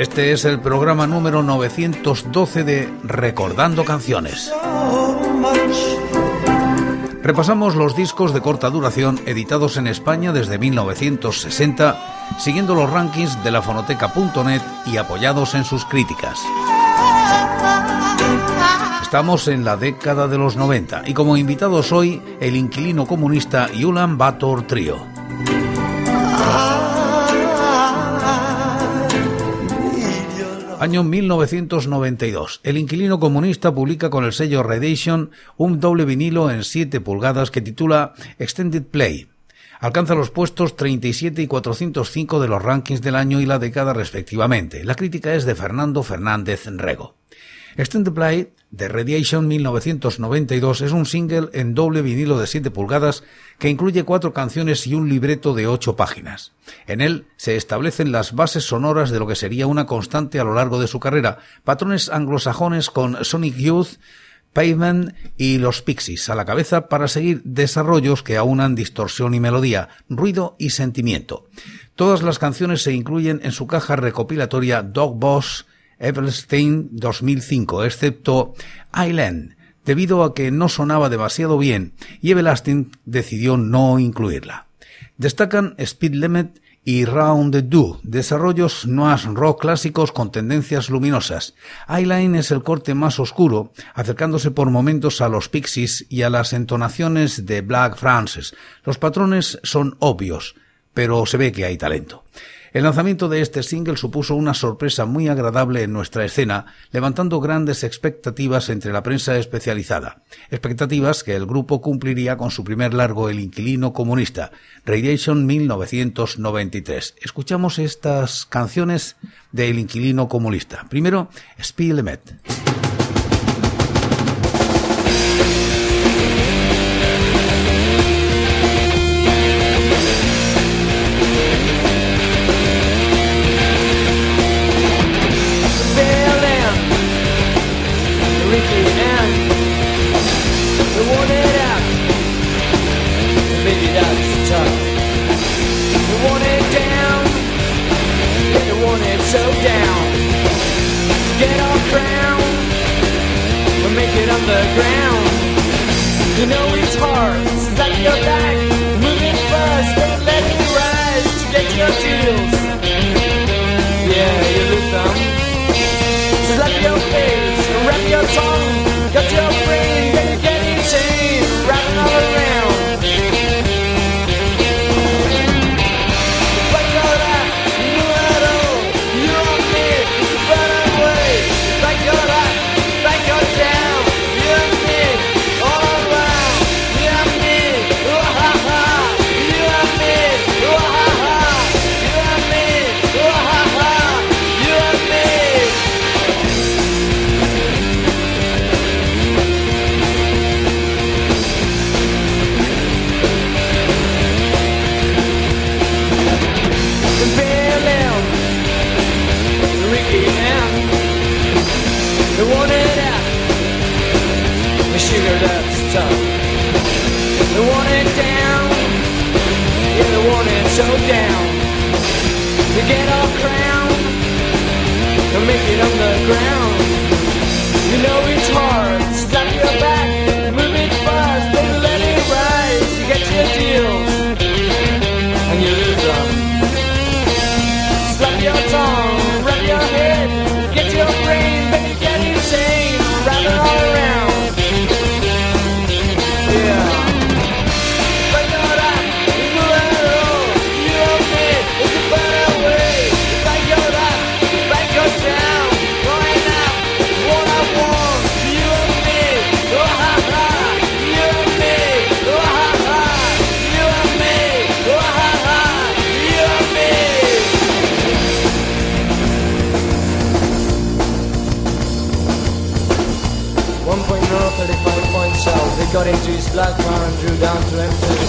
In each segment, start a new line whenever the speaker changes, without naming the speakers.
Este es el programa número 912 de Recordando Canciones. Repasamos los discos de corta duración editados en España desde 1960, siguiendo los rankings de la fonoteca.net y apoyados en sus críticas. Estamos en la década de los 90 y como invitados hoy el inquilino comunista Yulan Bator Trio. Año 1992. El inquilino comunista publica con el sello Radiation un doble vinilo en 7 pulgadas que titula Extended Play. Alcanza los puestos 37 y 405 de los rankings del año y la década respectivamente. La crítica es de Fernando Fernández Rego. Extended Play The Radiation 1992 es un single en doble vinilo de 7 pulgadas que incluye cuatro canciones y un libreto de 8 páginas. En él se establecen las bases sonoras de lo que sería una constante a lo largo de su carrera, patrones anglosajones con Sonic Youth, Pavement y los Pixies a la cabeza para seguir desarrollos que aunan distorsión y melodía, ruido y sentimiento. Todas las canciones se incluyen en su caja recopilatoria Dog Boss Evelstein 2005, excepto Island, debido a que no sonaba demasiado bien y Everlasting decidió no incluirla. Destacan Speed Limit y Round the Do, desarrollos noise rock clásicos con tendencias luminosas. Eyeline es el corte más oscuro, acercándose por momentos a los Pixies y a las entonaciones de Black Francis. Los patrones son obvios, pero se ve que hay talento. El lanzamiento de este single supuso una sorpresa muy agradable en nuestra escena, levantando grandes expectativas entre la prensa especializada. Expectativas que el grupo cumpliría con su primer largo El inquilino comunista, Radiation 1993. Escuchamos estas canciones de El inquilino comunista. Primero, Spielemet.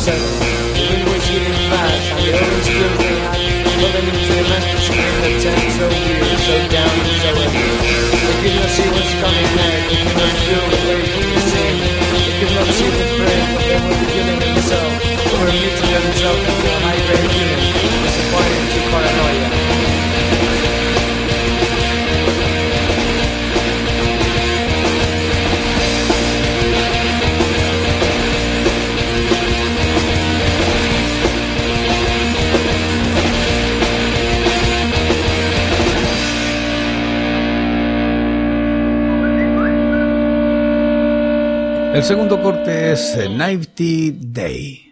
said, we were shooting fast, and I always feel behind, living into the mastership that turned so weird, so down and so up. They could not see what's coming next, they could not feel what they were same, they could not see the frame, but they were beginning themselves, they were muting themselves.
El segundo corte es Nighty Day.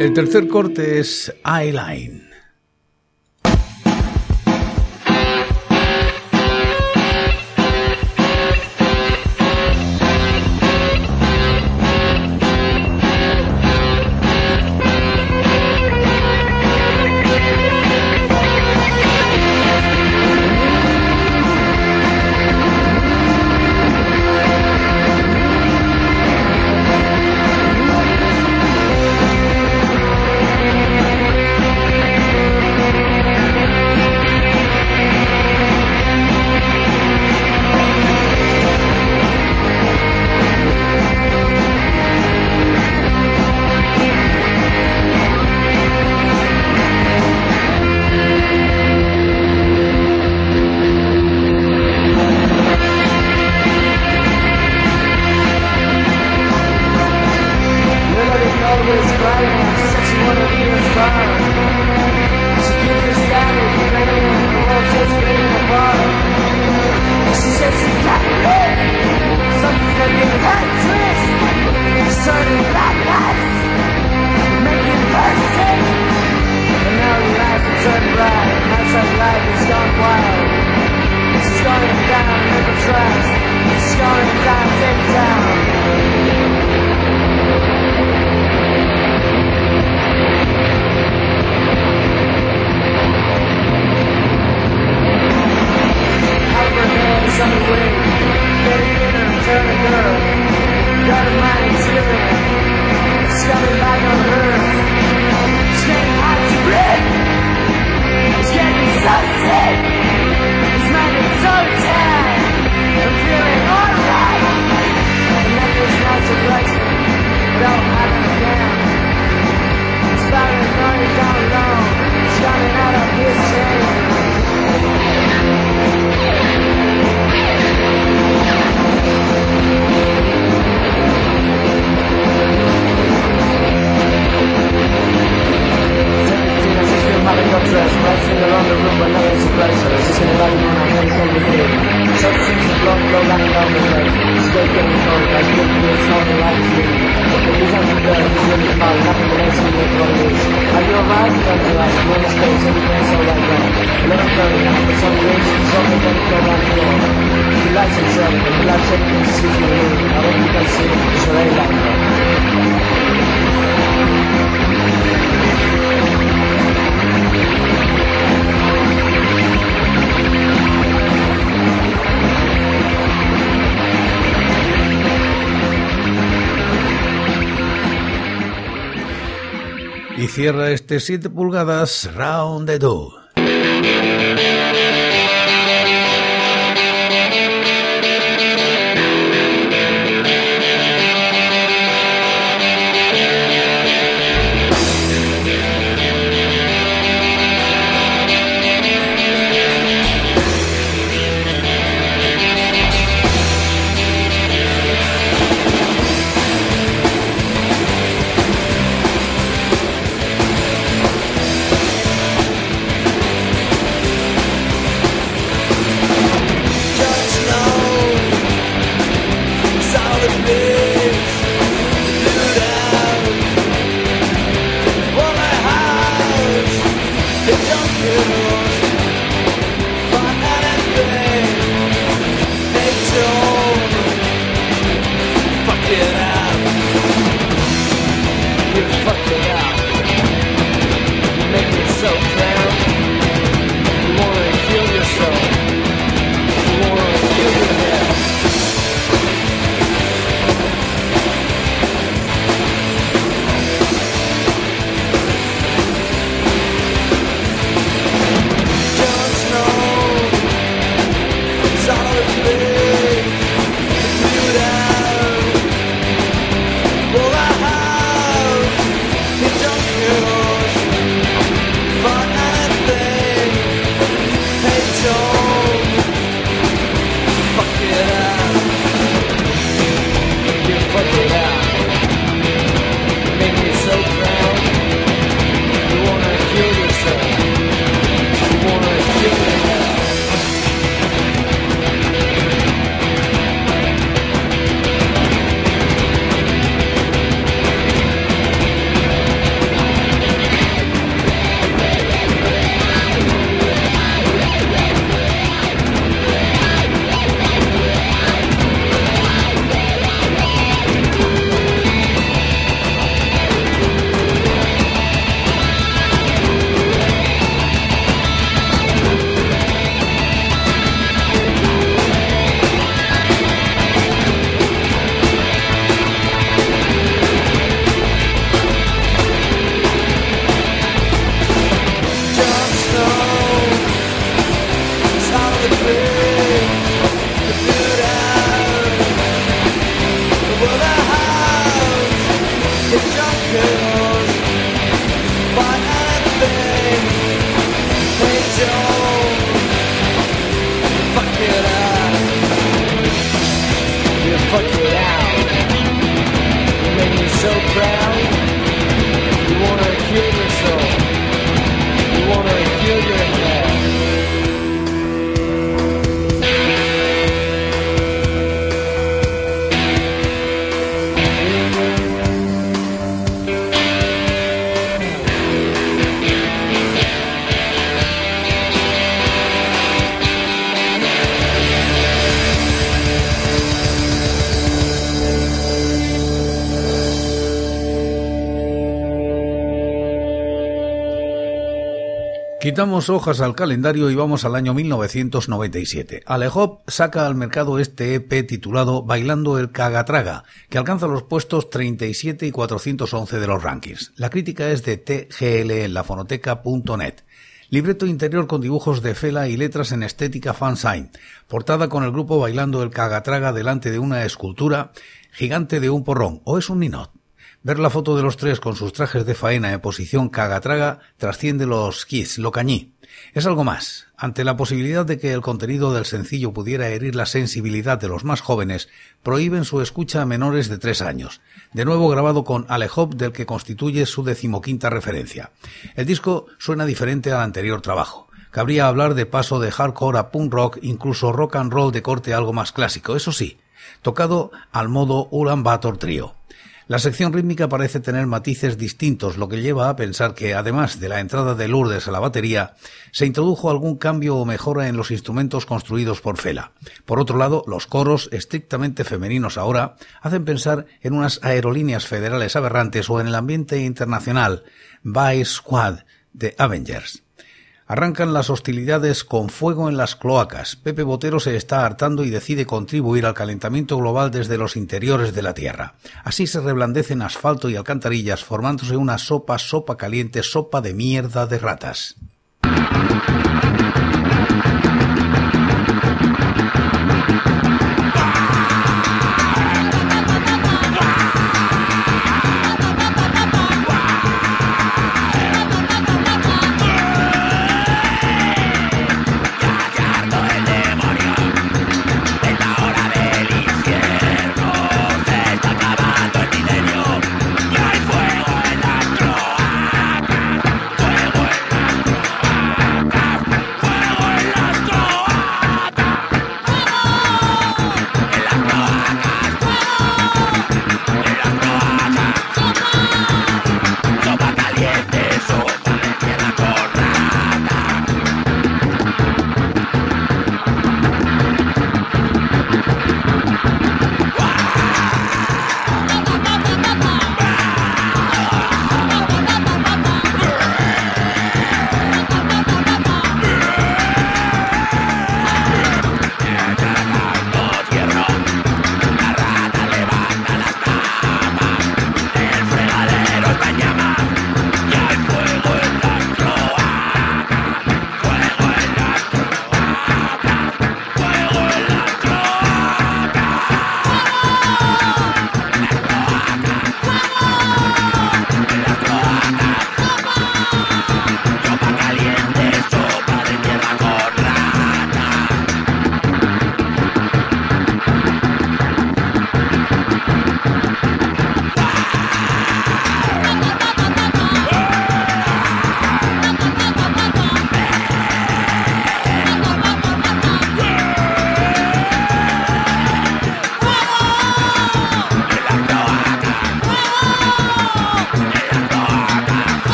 El tercer corte es Eyeline. Cierra este 7 pulgadas Round the Door.
Quitamos hojas al calendario y vamos al año 1997. Alejop saca al mercado este EP titulado Bailando el Cagatraga, que alcanza los puestos 37 y 411 de los rankings. La crítica es de TGL en lafonoteca.net. Libreto interior con dibujos de Fela y letras en estética fansign. Portada con el grupo bailando el cagatraga delante de una escultura gigante de un porrón. ¿O es un ninot? Ver la foto de los tres con sus trajes de faena en posición cagatraga trasciende los kids, lo cañí. Es algo más. Ante la posibilidad de que el contenido del sencillo pudiera herir la sensibilidad de los más jóvenes, prohíben su escucha a menores de tres años. De nuevo grabado con Alejop, del que constituye su decimoquinta referencia. El disco suena diferente al anterior trabajo. Cabría hablar de paso de hardcore a punk rock, incluso rock and roll de corte algo más clásico, eso sí, tocado al modo Ulan Bator Trio. La sección rítmica parece tener matices distintos, lo que lleva a pensar que, además de la entrada de Lourdes a la batería, se introdujo algún cambio o mejora en los instrumentos construidos por Fela. Por otro lado, los coros, estrictamente femeninos ahora, hacen pensar en unas aerolíneas federales aberrantes o en el ambiente internacional Vice Squad de Avengers. Arrancan las hostilidades con fuego en las cloacas. Pepe Botero se está hartando y decide contribuir al calentamiento global desde los interiores de la Tierra. Así se reblandecen asfalto y alcantarillas, formándose una sopa, sopa caliente, sopa de mierda de ratas.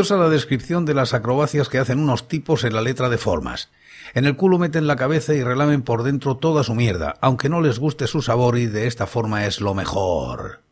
Curiosa la descripción de las acrobacias que hacen unos tipos en la letra de formas. En el culo meten la cabeza y relamen por dentro toda su mierda, aunque no les guste su sabor y de esta forma es lo mejor.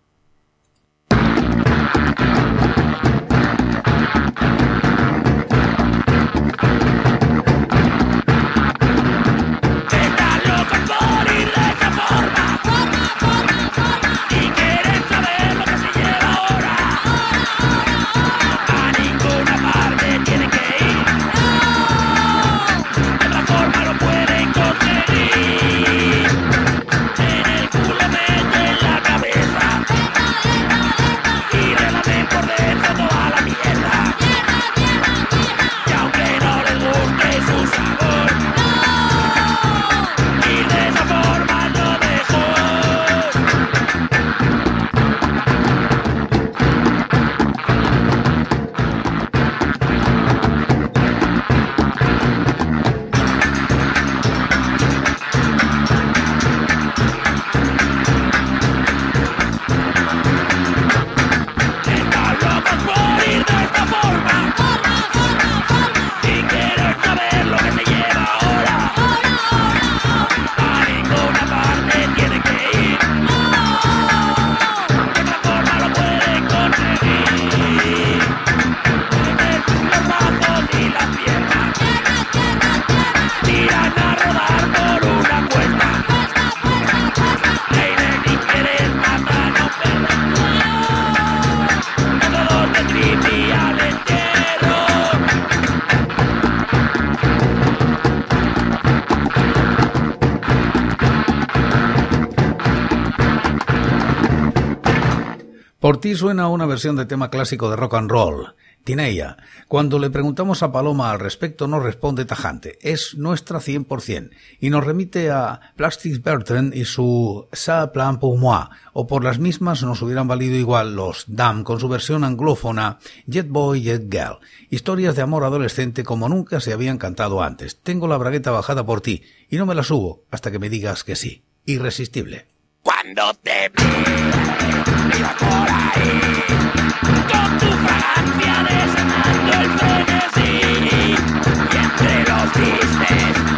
Ti suena una versión de tema clásico de rock and roll, Tineia. Cuando le preguntamos a Paloma al respecto nos responde tajante, es nuestra 100%, y nos remite a Plastic Bertrand y su Sa plan pour moi, o por las mismas nos hubieran valido igual los Dam con su versión anglófona Jet Boy, Jet Girl, historias de amor adolescente como nunca se habían cantado antes. Tengo la bragueta bajada por ti, y no me la subo hasta que me digas que sí. Irresistible.
Cuando te vi, iba por ahí, con tu fragancia desatando el frenesí, y entre los tristes,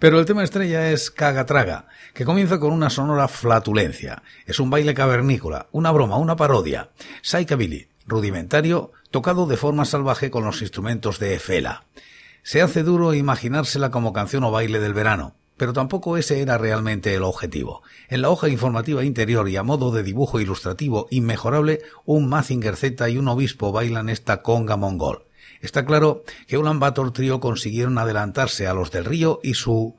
Pero el tema estrella es Caga Traga, que comienza con una sonora flatulencia. Es un baile cavernícola, una broma, una parodia. Psychabilly, rudimentario, tocado de forma salvaje con los instrumentos de Efela. Se hace duro imaginársela como canción o baile del verano, pero tampoco ese era realmente el objetivo. En la hoja informativa interior y a modo de dibujo ilustrativo inmejorable, un Mazinger Z y un obispo bailan esta conga mongol. Está claro que Ulan Bator Trio consiguieron adelantarse a los del Río y su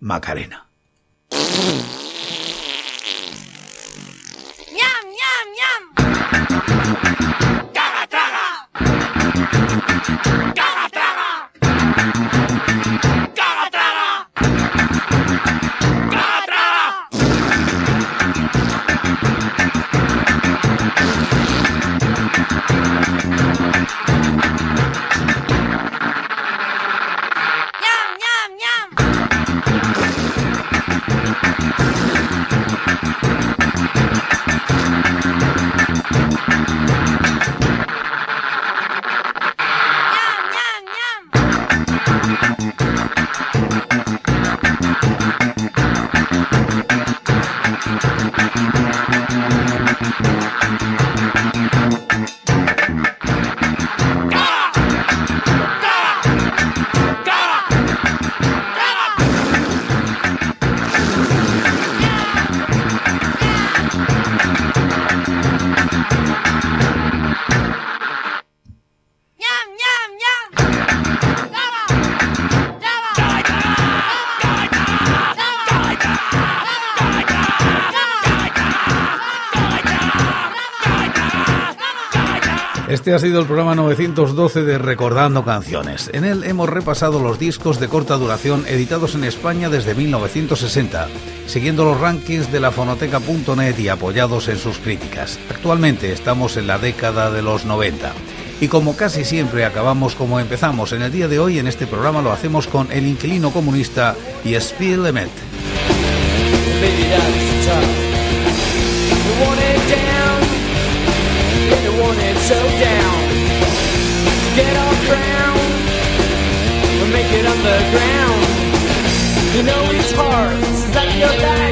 Macarena.
¡Ñam, ñam, ñam!
¡Caga, traga! ¡Caga, traga!
Este ha sido el programa 912 de Recordando Canciones. En él hemos repasado los discos de corta duración editados en España desde 1960, siguiendo los rankings de la fonoteca.net y apoyados en sus críticas. Actualmente estamos en la década de los 90. Y como casi siempre acabamos como empezamos en el día de hoy, en este programa lo hacemos con El Inquilino Comunista y Spiel Emet.
So down. Get off ground, or make it underground. You know it's hard, slap your back,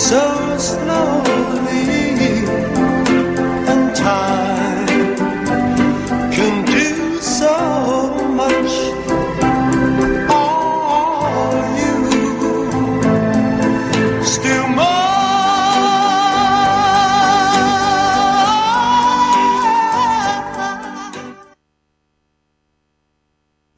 So